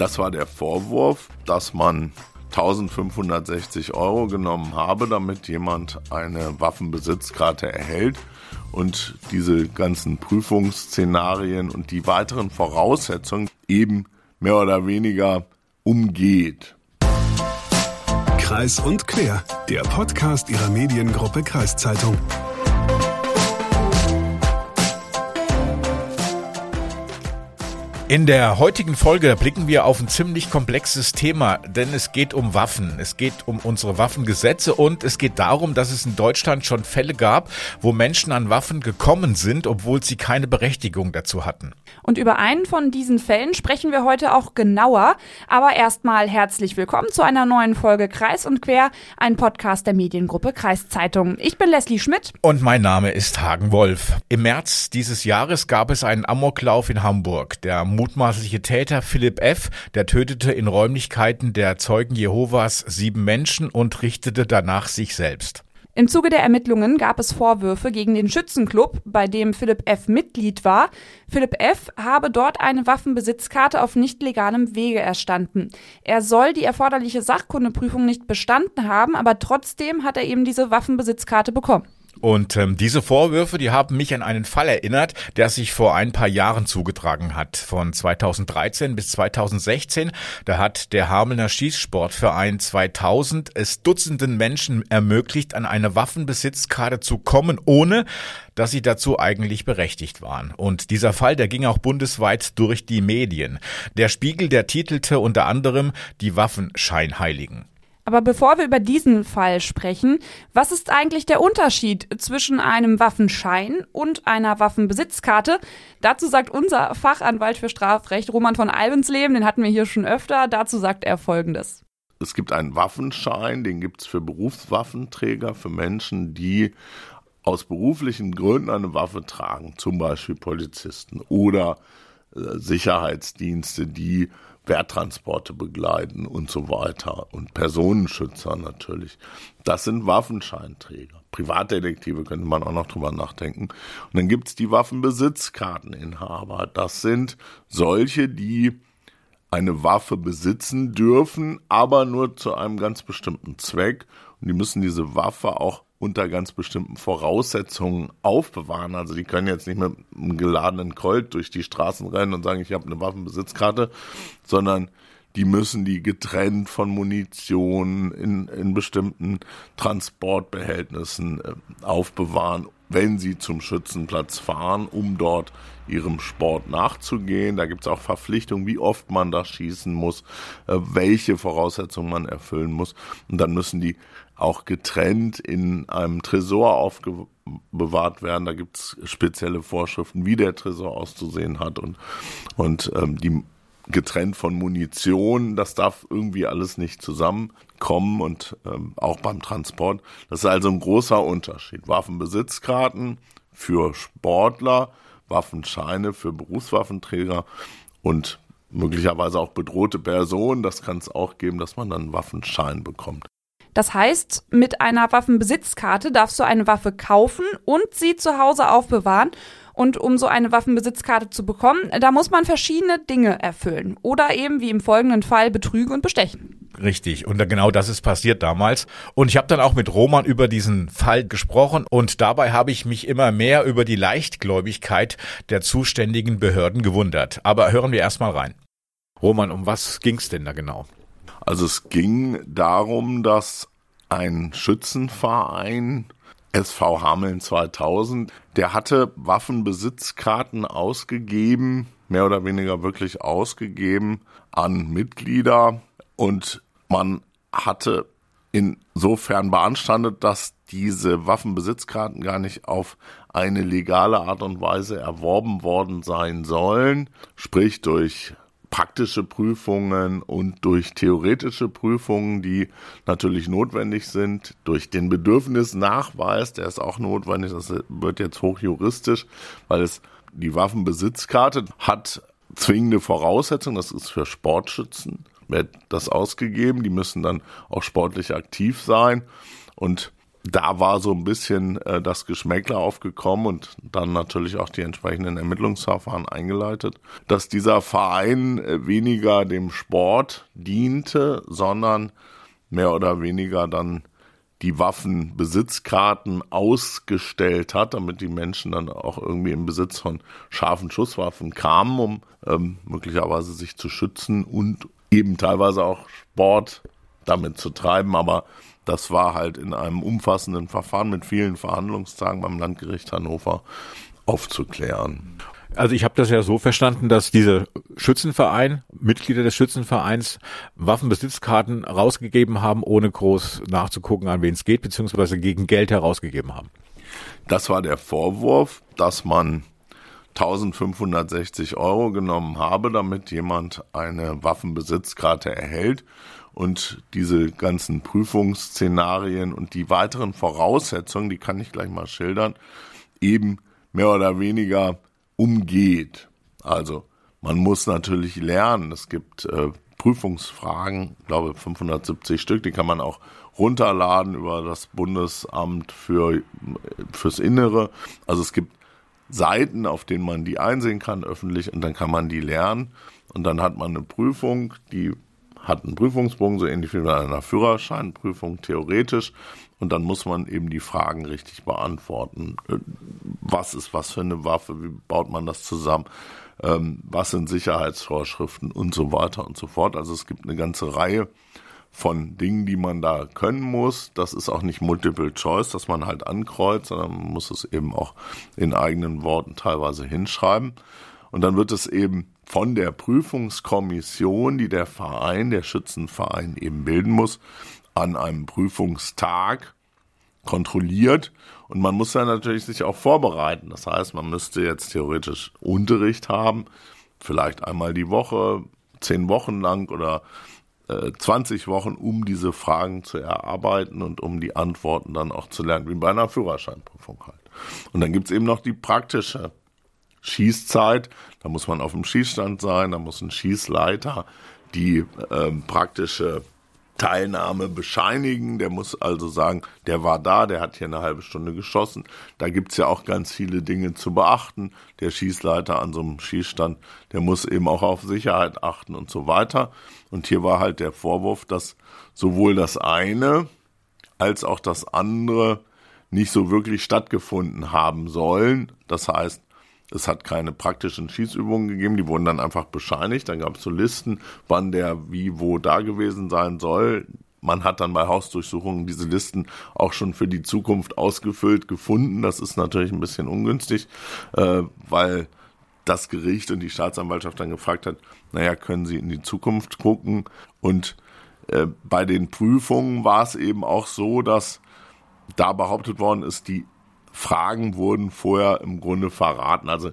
Das war der Vorwurf, dass man 1560 Euro genommen habe, damit jemand eine Waffenbesitzkarte erhält und diese ganzen Prüfungsszenarien und die weiteren Voraussetzungen eben mehr oder weniger umgeht. Kreis und Quer, der Podcast ihrer Mediengruppe Kreiszeitung. In der heutigen Folge blicken wir auf ein ziemlich komplexes Thema, denn es geht um Waffen, es geht um unsere Waffengesetze und es geht darum, dass es in Deutschland schon Fälle gab, wo Menschen an Waffen gekommen sind, obwohl sie keine Berechtigung dazu hatten. Und über einen von diesen Fällen sprechen wir heute auch genauer. Aber erstmal herzlich willkommen zu einer neuen Folge Kreis und Quer, ein Podcast der Mediengruppe Kreiszeitung. Ich bin Leslie Schmidt. Und mein Name ist Hagen Wolf. Im März dieses Jahres gab es einen Amoklauf in Hamburg. Der mutmaßliche Täter Philipp F., der tötete in Räumlichkeiten der Zeugen Jehovas sieben Menschen und richtete danach sich selbst. Im Zuge der Ermittlungen gab es Vorwürfe gegen den Schützenclub, bei dem Philipp F. Mitglied war. Philipp F. habe dort eine Waffenbesitzkarte auf nicht legalem Wege erstanden. Er soll die erforderliche Sachkundeprüfung nicht bestanden haben, aber trotzdem hat er eben diese Waffenbesitzkarte bekommen. Und ähm, diese Vorwürfe, die haben mich an einen Fall erinnert, der sich vor ein paar Jahren zugetragen hat. Von 2013 bis 2016, da hat der Hamelner Schießsportverein 2000 es Dutzenden Menschen ermöglicht, an eine Waffenbesitzkarte zu kommen, ohne dass sie dazu eigentlich berechtigt waren. Und dieser Fall, der ging auch bundesweit durch die Medien. Der Spiegel, der titelte unter anderem die Waffenscheinheiligen. Aber bevor wir über diesen Fall sprechen, was ist eigentlich der Unterschied zwischen einem Waffenschein und einer Waffenbesitzkarte? Dazu sagt unser Fachanwalt für Strafrecht, Roman von Albensleben, den hatten wir hier schon öfter, dazu sagt er Folgendes. Es gibt einen Waffenschein, den gibt es für Berufswaffenträger, für Menschen, die aus beruflichen Gründen eine Waffe tragen, zum Beispiel Polizisten oder äh, Sicherheitsdienste, die Werttransporte begleiten und so weiter und Personenschützer natürlich. Das sind Waffenscheinträger. Privatdetektive könnte man auch noch drüber nachdenken. Und dann gibt's die Waffenbesitzkarteninhaber. Das sind solche, die eine Waffe besitzen dürfen, aber nur zu einem ganz bestimmten Zweck. Und die müssen diese Waffe auch unter ganz bestimmten Voraussetzungen aufbewahren. Also die können jetzt nicht mit einem geladenen Colt durch die Straßen rennen und sagen, ich habe eine Waffenbesitzkarte, sondern die müssen die getrennt von Munition in, in bestimmten Transportbehältnissen äh, aufbewahren, wenn sie zum Schützenplatz fahren, um dort ihrem Sport nachzugehen. Da gibt es auch Verpflichtungen, wie oft man da schießen muss, äh, welche Voraussetzungen man erfüllen muss. Und dann müssen die auch getrennt in einem Tresor aufbewahrt werden. Da gibt es spezielle Vorschriften, wie der Tresor auszusehen hat und, und ähm, die getrennt von Munition. Das darf irgendwie alles nicht zusammenkommen und ähm, auch beim Transport. Das ist also ein großer Unterschied. Waffenbesitzkarten für Sportler, Waffenscheine für Berufswaffenträger und möglicherweise auch bedrohte Personen. Das kann es auch geben, dass man dann einen Waffenschein bekommt. Das heißt, mit einer Waffenbesitzkarte darfst du eine Waffe kaufen und sie zu Hause aufbewahren. Und um so eine Waffenbesitzkarte zu bekommen, da muss man verschiedene Dinge erfüllen. Oder eben wie im folgenden Fall betrügen und bestechen. Richtig, und genau das ist passiert damals. Und ich habe dann auch mit Roman über diesen Fall gesprochen und dabei habe ich mich immer mehr über die Leichtgläubigkeit der zuständigen Behörden gewundert. Aber hören wir erstmal rein. Roman, um was ging's denn da genau? Also es ging darum, dass ein Schützenverein SV Hameln 2000, der hatte Waffenbesitzkarten ausgegeben, mehr oder weniger wirklich ausgegeben an Mitglieder. Und man hatte insofern beanstandet, dass diese Waffenbesitzkarten gar nicht auf eine legale Art und Weise erworben worden sein sollen, sprich durch praktische Prüfungen und durch theoretische Prüfungen, die natürlich notwendig sind, durch den Bedürfnisnachweis, der ist auch notwendig, das wird jetzt hochjuristisch, weil es die Waffenbesitzkarte hat zwingende Voraussetzungen, das ist für Sportschützen, wird das ausgegeben, die müssen dann auch sportlich aktiv sein und da war so ein bisschen äh, das Geschmäckler aufgekommen und dann natürlich auch die entsprechenden Ermittlungsverfahren eingeleitet, dass dieser Verein äh, weniger dem Sport diente, sondern mehr oder weniger dann die Waffenbesitzkarten ausgestellt hat, damit die Menschen dann auch irgendwie im Besitz von scharfen Schusswaffen kamen, um ähm, möglicherweise sich zu schützen und eben teilweise auch Sport damit zu treiben. Aber das war halt in einem umfassenden Verfahren mit vielen Verhandlungstagen beim Landgericht Hannover aufzuklären. Also ich habe das ja so verstanden, dass dieser Schützenverein, Mitglieder des Schützenvereins, Waffenbesitzkarten rausgegeben haben, ohne groß nachzugucken, an wen es geht, beziehungsweise gegen Geld herausgegeben haben. Das war der Vorwurf, dass man 1560 Euro genommen habe, damit jemand eine Waffenbesitzkarte erhält und diese ganzen Prüfungsszenarien und die weiteren Voraussetzungen, die kann ich gleich mal schildern, eben mehr oder weniger umgeht. Also man muss natürlich lernen. Es gibt äh, Prüfungsfragen, ich glaube 570 Stück, die kann man auch runterladen über das Bundesamt für fürs Innere. Also es gibt Seiten, auf denen man die einsehen kann öffentlich und dann kann man die lernen und dann hat man eine Prüfung, die hat einen Prüfungsbogen, so ähnlich wie bei einer Führerscheinprüfung theoretisch. Und dann muss man eben die Fragen richtig beantworten. Äh, was ist was für eine Waffe? Wie baut man das zusammen? Ähm, was sind Sicherheitsvorschriften und so weiter und so fort. Also es gibt eine ganze Reihe von Dingen, die man da können muss. Das ist auch nicht Multiple Choice, dass man halt ankreuzt, sondern man muss es eben auch in eigenen Worten teilweise hinschreiben. Und dann wird es eben von der Prüfungskommission, die der Verein, der Schützenverein eben bilden muss, an einem Prüfungstag kontrolliert. Und man muss dann natürlich sich auch vorbereiten. Das heißt, man müsste jetzt theoretisch Unterricht haben, vielleicht einmal die Woche, zehn Wochen lang oder äh, 20 Wochen, um diese Fragen zu erarbeiten und um die Antworten dann auch zu lernen, wie bei einer Führerscheinprüfung halt. Und dann gibt's eben noch die praktische Schießzeit. Da muss man auf dem Schießstand sein, da muss ein Schießleiter die ähm, praktische Teilnahme bescheinigen. Der muss also sagen, der war da, der hat hier eine halbe Stunde geschossen. Da gibt's ja auch ganz viele Dinge zu beachten. Der Schießleiter an so einem Schießstand, der muss eben auch auf Sicherheit achten und so weiter. Und hier war halt der Vorwurf, dass sowohl das eine als auch das andere nicht so wirklich stattgefunden haben sollen. Das heißt, es hat keine praktischen Schießübungen gegeben, die wurden dann einfach bescheinigt. Dann gab es so Listen, wann der wie wo da gewesen sein soll. Man hat dann bei Hausdurchsuchungen diese Listen auch schon für die Zukunft ausgefüllt gefunden. Das ist natürlich ein bisschen ungünstig, äh, weil das Gericht und die Staatsanwaltschaft dann gefragt hat, naja, können Sie in die Zukunft gucken? Und äh, bei den Prüfungen war es eben auch so, dass da behauptet worden ist, die Fragen wurden vorher im Grunde verraten. Also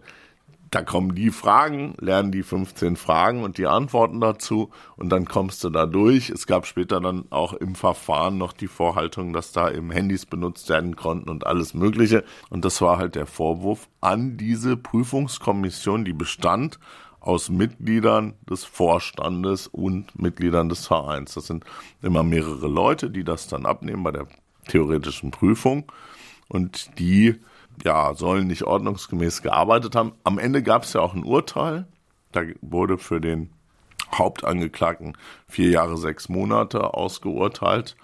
da kommen die Fragen, lernen die 15 Fragen und die Antworten dazu und dann kommst du da durch. Es gab später dann auch im Verfahren noch die Vorhaltung, dass da eben Handys benutzt werden konnten und alles Mögliche. Und das war halt der Vorwurf an diese Prüfungskommission, die bestand aus Mitgliedern des Vorstandes und Mitgliedern des Vereins. Das sind immer mehrere Leute, die das dann abnehmen bei der theoretischen Prüfung und die ja, sollen nicht ordnungsgemäß gearbeitet haben. Am Ende gab es ja auch ein Urteil. Da wurde für den Hauptangeklagten vier Jahre, sechs Monate ausgeurteilt.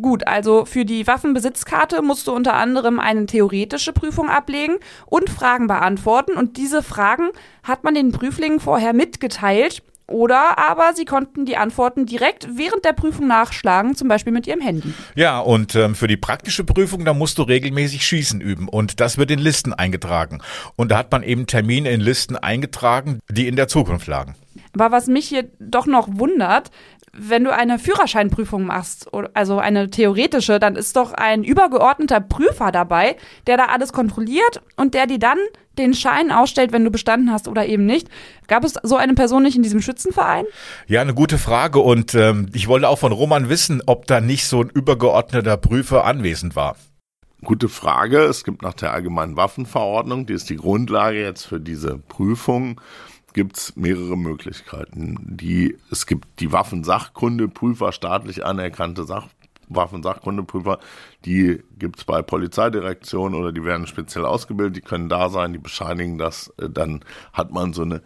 Gut, also für die Waffenbesitzkarte musst du unter anderem eine theoretische Prüfung ablegen und Fragen beantworten. Und diese Fragen hat man den Prüflingen vorher mitgeteilt. Oder aber sie konnten die Antworten direkt während der Prüfung nachschlagen, zum Beispiel mit ihrem Handy. Ja, und ähm, für die praktische Prüfung, da musst du regelmäßig Schießen üben. Und das wird in Listen eingetragen. Und da hat man eben Termine in Listen eingetragen, die in der Zukunft lagen. Aber was mich hier doch noch wundert, wenn du eine Führerscheinprüfung machst, also eine theoretische, dann ist doch ein übergeordneter Prüfer dabei, der da alles kontrolliert und der dir dann den Schein ausstellt, wenn du bestanden hast oder eben nicht. Gab es so eine Person nicht in diesem Schützenverein? Ja, eine gute Frage. Und ähm, ich wollte auch von Roman wissen, ob da nicht so ein übergeordneter Prüfer anwesend war. Gute Frage. Es gibt nach der Allgemeinen Waffenverordnung, die ist die Grundlage jetzt für diese Prüfung, gibt es mehrere Möglichkeiten. Die, es gibt die Waffensachkunde, Prüfer, staatlich anerkannte Sachprüfer. Waffensachkundeprüfer, die gibt's bei Polizeidirektionen oder die werden speziell ausgebildet, die können da sein, die bescheinigen das, äh, dann hat man so eine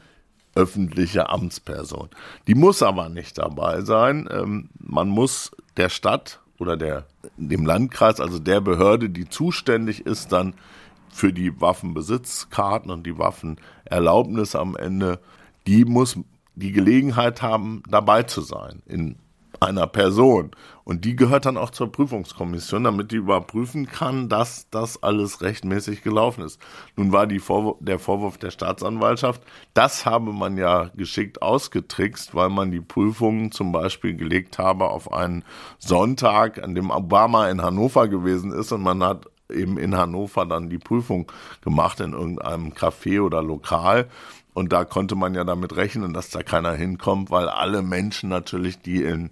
öffentliche Amtsperson. Die muss aber nicht dabei sein. Ähm, man muss der Stadt oder der, dem Landkreis, also der Behörde, die zuständig ist, dann für die Waffenbesitzkarten und die Waffenerlaubnis am Ende, die muss die Gelegenheit haben, dabei zu sein in einer Person. Und die gehört dann auch zur Prüfungskommission, damit die überprüfen kann, dass das alles rechtmäßig gelaufen ist. Nun war die Vorwurf, der Vorwurf der Staatsanwaltschaft, das habe man ja geschickt ausgetrickst, weil man die Prüfungen zum Beispiel gelegt habe auf einen Sonntag, an dem Obama in Hannover gewesen ist und man hat eben in Hannover dann die Prüfung gemacht in irgendeinem Café oder Lokal. Und da konnte man ja damit rechnen, dass da keiner hinkommt, weil alle Menschen natürlich, die in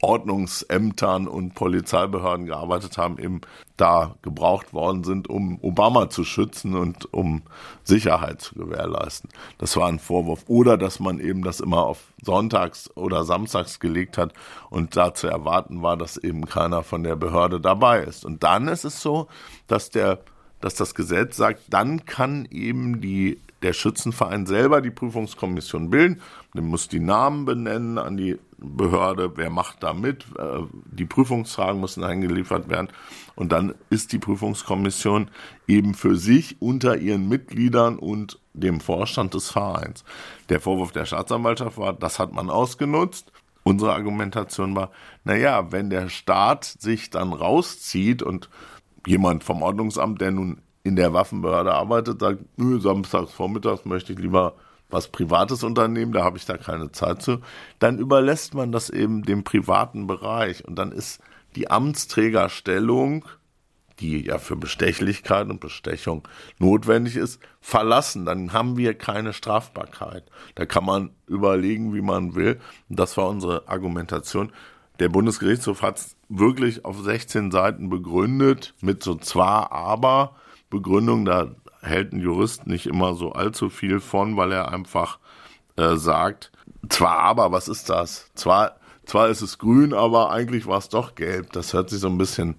Ordnungsämtern und Polizeibehörden gearbeitet haben, eben da gebraucht worden sind, um Obama zu schützen und um Sicherheit zu gewährleisten. Das war ein Vorwurf. Oder dass man eben das immer auf Sonntags oder Samstags gelegt hat und da zu erwarten war, dass eben keiner von der Behörde dabei ist. Und dann ist es so, dass der dass das Gesetz sagt, dann kann eben die der Schützenverein selber die Prüfungskommission bilden. Der muss die Namen benennen an die Behörde, wer macht da mit. Äh, die Prüfungsfragen müssen eingeliefert werden. Und dann ist die Prüfungskommission eben für sich unter ihren Mitgliedern und dem Vorstand des Vereins. Der Vorwurf der Staatsanwaltschaft war, das hat man ausgenutzt. Unsere Argumentation war, naja, wenn der Staat sich dann rauszieht und jemand vom Ordnungsamt, der nun in der Waffenbehörde arbeitet, sagt, nö, samstags vormittags möchte ich lieber was Privates unternehmen, da habe ich da keine Zeit zu, dann überlässt man das eben dem privaten Bereich und dann ist die Amtsträgerstellung, die ja für Bestechlichkeit und Bestechung notwendig ist, verlassen. Dann haben wir keine Strafbarkeit. Da kann man überlegen, wie man will. Und das war unsere Argumentation. Der Bundesgerichtshof hat es wirklich auf 16 Seiten begründet mit so zwar, aber Begründung. Da hält ein Jurist nicht immer so allzu viel von, weil er einfach äh, sagt, zwar aber, was ist das? Zwar, zwar ist es grün, aber eigentlich war es doch gelb. Das hört sich so ein bisschen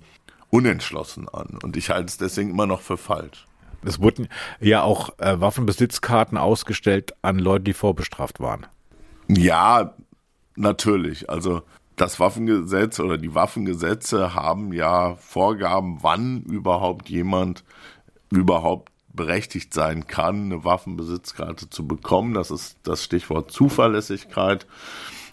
unentschlossen an. Und ich halte es deswegen immer noch für falsch. Es wurden ja auch äh, Waffenbesitzkarten ausgestellt an Leute, die vorbestraft waren. Ja, natürlich. Also das Waffengesetz oder die Waffengesetze haben ja Vorgaben, wann überhaupt jemand überhaupt berechtigt sein kann, eine Waffenbesitzkarte zu bekommen. Das ist das Stichwort Zuverlässigkeit.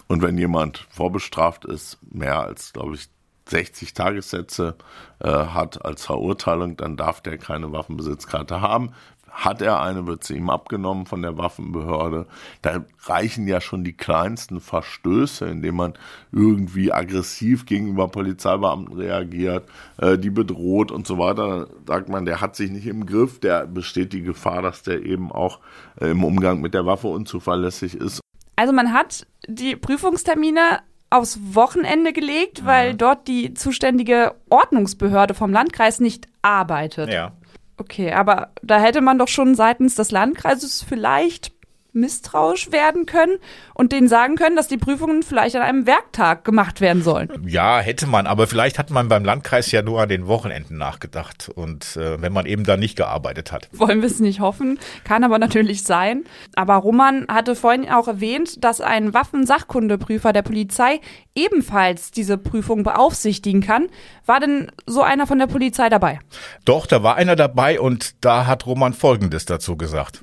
Und wenn jemand vorbestraft ist, mehr als, glaube ich, 60 Tagessätze äh, hat als Verurteilung, dann darf der keine Waffenbesitzkarte haben. Hat er eine, wird sie ihm abgenommen von der Waffenbehörde. Da reichen ja schon die kleinsten Verstöße, indem man irgendwie aggressiv gegenüber Polizeibeamten reagiert, äh, die bedroht und so weiter. Da sagt man, der hat sich nicht im Griff, der besteht die Gefahr, dass der eben auch äh, im Umgang mit der Waffe unzuverlässig ist. Also man hat die Prüfungstermine aufs Wochenende gelegt, weil mhm. dort die zuständige Ordnungsbehörde vom Landkreis nicht arbeitet. Ja. Okay, aber da hätte man doch schon seitens des Landkreises vielleicht misstrauisch werden können und denen sagen können, dass die Prüfungen vielleicht an einem Werktag gemacht werden sollen. Ja, hätte man, aber vielleicht hat man beim Landkreis ja nur an den Wochenenden nachgedacht und äh, wenn man eben da nicht gearbeitet hat. Wollen wir es nicht hoffen, kann aber natürlich sein. Aber Roman hatte vorhin auch erwähnt, dass ein Waffensachkundeprüfer der Polizei ebenfalls diese Prüfung beaufsichtigen kann. War denn so einer von der Polizei dabei? Doch, da war einer dabei und da hat Roman Folgendes dazu gesagt.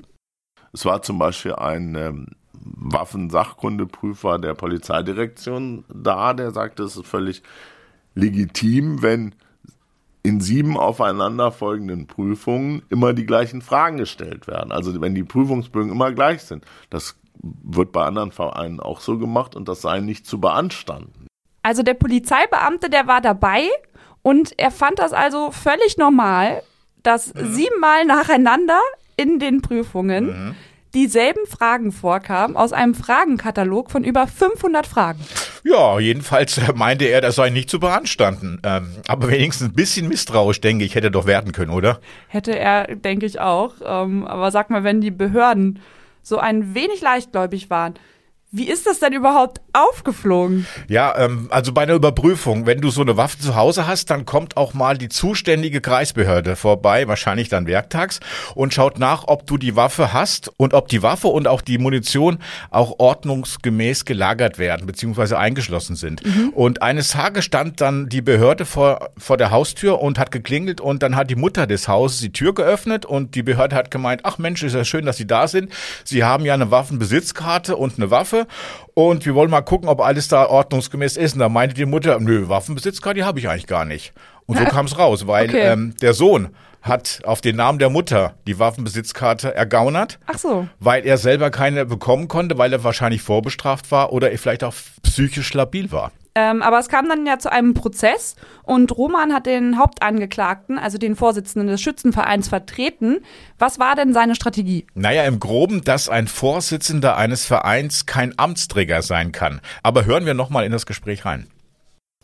Es war zum Beispiel ein ähm, Waffensachkundeprüfer der Polizeidirektion da, der sagte, es ist völlig legitim, wenn in sieben aufeinanderfolgenden Prüfungen immer die gleichen Fragen gestellt werden. Also wenn die Prüfungsbögen immer gleich sind. Das wird bei anderen Vereinen auch so gemacht und das sei nicht zu beanstanden. Also der Polizeibeamte, der war dabei und er fand das also völlig normal, dass mhm. siebenmal nacheinander in den Prüfungen mhm. dieselben Fragen vorkamen aus einem Fragenkatalog von über 500 Fragen. Ja, jedenfalls meinte er, das sei nicht zu beanstanden. Ähm, aber wenigstens ein bisschen misstrauisch, denke ich, hätte doch werden können, oder? Hätte er, denke ich auch. Ähm, aber sag mal, wenn die Behörden so ein wenig leichtgläubig waren, Wie ist das denn überhaupt aufgeflogen? Ja, ähm, also bei einer Überprüfung, wenn du so eine Waffe zu Hause hast, dann kommt auch mal die zuständige Kreisbehörde vorbei, wahrscheinlich dann werktags, und schaut nach, ob du die Waffe hast und ob die Waffe und auch die Munition auch ordnungsgemäß gelagert werden, beziehungsweise eingeschlossen sind. Mhm. Und eines Tages stand dann die Behörde vor, vor der Haustür und hat geklingelt und dann hat die Mutter des Hauses die Tür geöffnet und die Behörde hat gemeint, ach Mensch, ist ja schön, dass Sie da sind. Sie haben ja eine Waffenbesitzkarte und eine Waffe und wir wollen mal gucken, ob alles da ordnungsgemäß ist. Und da meinte die Mutter, nö, Waffenbesitzkarte, die habe ich eigentlich gar nicht. Und so kam es raus, weil okay. ähm, der Sohn hat auf den Namen der Mutter die Waffenbesitzkarte ergaunert. Ach so. Weil er selber keine bekommen konnte, weil er wahrscheinlich vorbestraft war oder er vielleicht auch psychisch labil war. Ähm, aber es kam dann ja zu einem Prozess und Roman hat den Hauptangeklagten, also den Vorsitzenden des Schützenvereins, vertreten. Was war denn seine Strategie? Naja, im Groben, dass ein Vorsitzender eines Vereins kein Amtsträger sein kann. Aber hören wir nochmal in das Gespräch rein.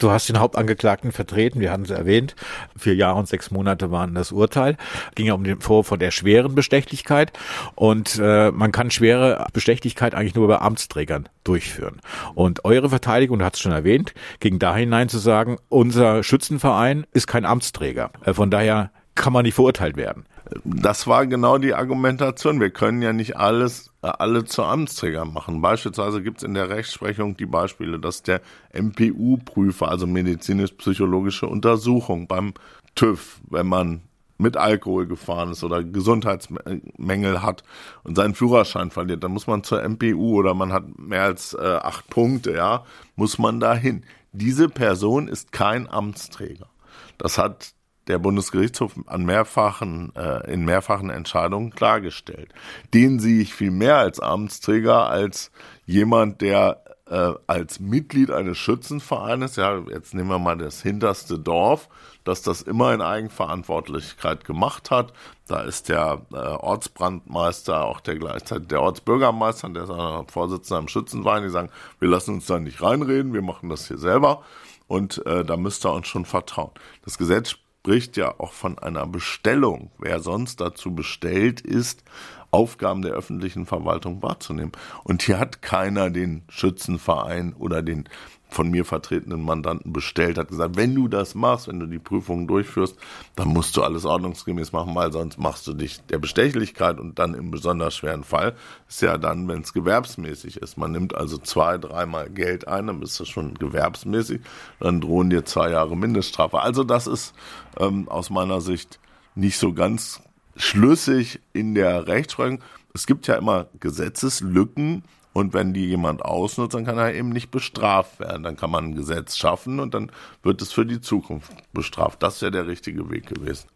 Du hast den Hauptangeklagten vertreten, wir hatten es erwähnt. Vier Jahre und sechs Monate waren das Urteil. Ging ja um den Vorwurf der schweren Bestechlichkeit. Und äh, man kann schwere Bestechlichkeit eigentlich nur bei Amtsträgern durchführen. Und eure Verteidigung, du hast es schon erwähnt, ging da hinein zu sagen, unser Schützenverein ist kein Amtsträger. Äh, von daher kann man nicht verurteilt werden. Das war genau die Argumentation. Wir können ja nicht alles äh, alle zu Amtsträgern machen. Beispielsweise gibt es in der Rechtsprechung die Beispiele, dass der MPU-Prüfer, also medizinisch-psychologische Untersuchung beim TÜV, wenn man mit Alkohol gefahren ist oder Gesundheitsmängel hat und seinen Führerschein verliert, dann muss man zur MPU oder man hat mehr als äh, acht Punkte, ja, muss man dahin. Diese Person ist kein Amtsträger. Das hat der Bundesgerichtshof an mehrfachen, äh, in mehrfachen Entscheidungen klargestellt. Den sehe ich viel mehr als Amtsträger als jemand, der äh, als Mitglied eines Schützenvereines, ja, jetzt nehmen wir mal das hinterste Dorf, dass das immer in Eigenverantwortlichkeit gemacht hat. Da ist der äh, Ortsbrandmeister, auch der gleichzeitig der Ortsbürgermeister, der ist auch Vorsitzender im Schützenverein, die sagen, wir lassen uns da nicht reinreden, wir machen das hier selber. Und äh, da müsst ihr uns schon vertrauen. Das Gesetz spricht ja auch von einer Bestellung. Wer sonst dazu bestellt ist, Aufgaben der öffentlichen Verwaltung wahrzunehmen. Und hier hat keiner den Schützenverein oder den von mir vertretenen Mandanten bestellt, hat gesagt, wenn du das machst, wenn du die Prüfungen durchführst, dann musst du alles ordnungsgemäß machen, weil sonst machst du dich der Bestechlichkeit und dann im besonders schweren Fall ist ja dann, wenn es gewerbsmäßig ist. Man nimmt also zwei, dreimal Geld ein, dann bist du schon gewerbsmäßig, dann drohen dir zwei Jahre Mindeststrafe. Also das ist ähm, aus meiner Sicht nicht so ganz schlüssig in der Rechtsprechung. Es gibt ja immer Gesetzeslücken, und wenn die jemand ausnutzt, dann kann er eben nicht bestraft werden. Dann kann man ein Gesetz schaffen und dann wird es für die Zukunft bestraft. Das wäre der richtige Weg gewesen.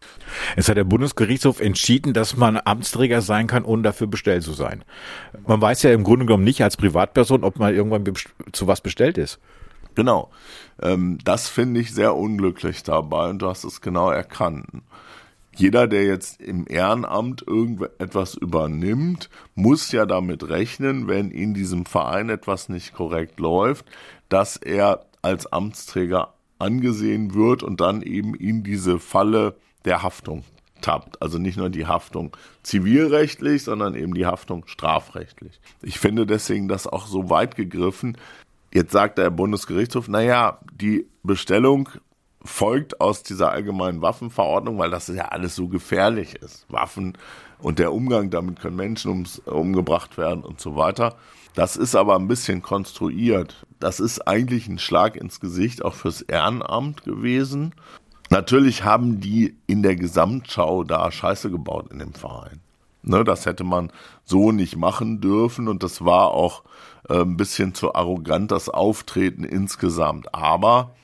Es hat der Bundesgerichtshof entschieden, dass man Amtsträger sein kann, ohne dafür bestellt zu sein. Man weiß ja im Grunde genommen nicht als Privatperson, ob man irgendwann zu was bestellt ist. Genau. Ähm, das finde ich sehr unglücklich dabei und du hast es genau erkannt jeder, der jetzt im Ehrenamt irgendetwas übernimmt, muss ja damit rechnen, wenn in diesem Verein etwas nicht korrekt läuft, dass er als Amtsträger angesehen wird und dann eben in diese Falle der Haftung tappt. Also nicht nur die Haftung zivilrechtlich, sondern eben die Haftung strafrechtlich. Ich finde deswegen das auch so weit gegriffen. Jetzt sagt der Bundesgerichtshof, naja, die Bestellung folgt aus dieser allgemeinen Waffenverordnung, weil das ja alles so gefährlich ist. Waffen und der Umgang damit können Menschen ums, umgebracht werden und so weiter. Das ist aber ein bisschen konstruiert. Das ist eigentlich ein Schlag ins Gesicht auch fürs Ehrenamt gewesen. Natürlich haben die in der Gesamtschau da Scheiße gebaut in dem Verein. Ne, das hätte man so nicht machen dürfen und das war auch äh, ein bisschen zu arrogant, das Auftreten insgesamt. Aber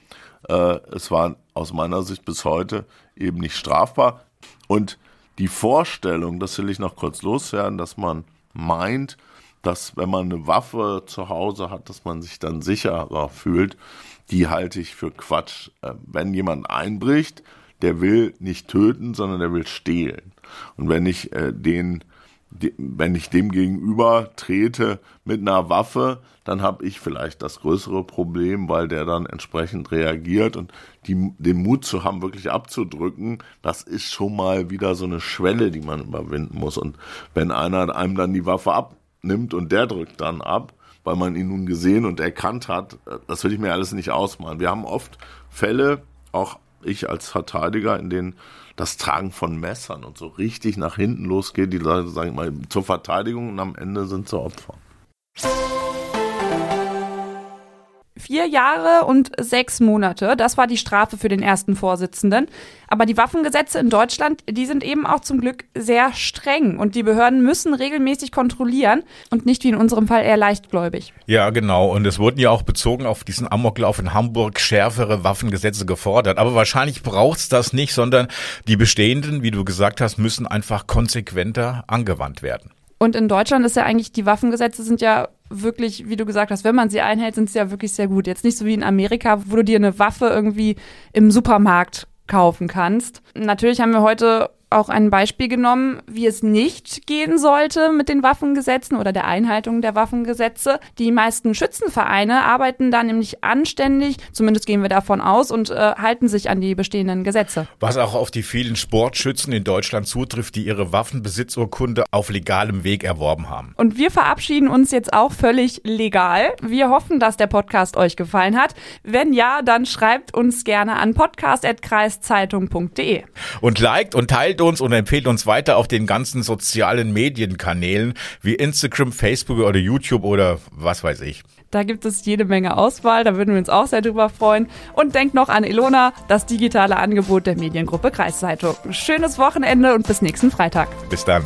äh, es war aus meiner Sicht bis heute eben nicht strafbar. Und die Vorstellung, das will ich noch kurz loswerden, dass man meint, dass wenn man eine Waffe zu Hause hat, dass man sich dann sicherer fühlt, die halte ich für Quatsch. Äh, wenn jemand einbricht, der will nicht töten, sondern der will stehlen. Und wenn ich äh, den wenn ich dem gegenüber trete mit einer Waffe, dann habe ich vielleicht das größere Problem, weil der dann entsprechend reagiert und die, den Mut zu haben, wirklich abzudrücken, das ist schon mal wieder so eine Schwelle, die man überwinden muss. Und wenn einer einem dann die Waffe ab, nimmt und der drückt dann ab, weil man ihn nun gesehen und erkannt hat, das will ich mir alles nicht ausmalen. Wir haben oft Fälle, auch ich als Verteidiger, in denen das Tragen von Messern und so richtig nach hinten losgeht, die Leute sagen mal zur Verteidigung und am Ende sind sie Opfer. Vier Jahre und sechs Monate, das war die Strafe für den ersten Vorsitzenden. Aber die Waffengesetze in Deutschland, die sind eben auch zum Glück sehr streng und die Behörden müssen regelmäßig kontrollieren und nicht wie in unserem Fall eher leichtgläubig. Ja, genau. Und es wurden ja auch bezogen auf diesen Amoklauf in Hamburg schärfere Waffengesetze gefordert. Aber wahrscheinlich braucht's das nicht, sondern die bestehenden, wie du gesagt hast, müssen einfach konsequenter angewandt werden. Und in Deutschland ist ja eigentlich, die Waffengesetze sind ja wirklich, wie du gesagt hast, wenn man sie einhält, sind sie ja wirklich sehr gut. Jetzt nicht so wie in Amerika, wo du dir eine Waffe irgendwie im Supermarkt kaufen kannst. Natürlich haben wir heute auch ein Beispiel genommen, wie es nicht gehen sollte mit den Waffengesetzen oder der Einhaltung der Waffengesetze. Die meisten Schützenvereine arbeiten da nämlich anständig, zumindest gehen wir davon aus, und äh, halten sich an die bestehenden Gesetze. Was auch auf die vielen Sportschützen in Deutschland zutrifft, die ihre Waffenbesitzurkunde auf legalem Weg erworben haben. Und wir verabschieden uns jetzt auch völlig legal. Wir hoffen, dass der Podcast euch gefallen hat. Wenn ja, dann schreibt uns gerne an podcast.kreiszeitung.de. Und liked und teilt uns und empfehlt uns weiter auf den ganzen sozialen Medienkanälen wie Instagram, Facebook oder YouTube oder was weiß ich. Da gibt es jede Menge Auswahl, da würden wir uns auch sehr drüber freuen. Und denkt noch an Ilona, das digitale Angebot der Mediengruppe Kreiszeitung. Schönes Wochenende und bis nächsten Freitag. Bis dann.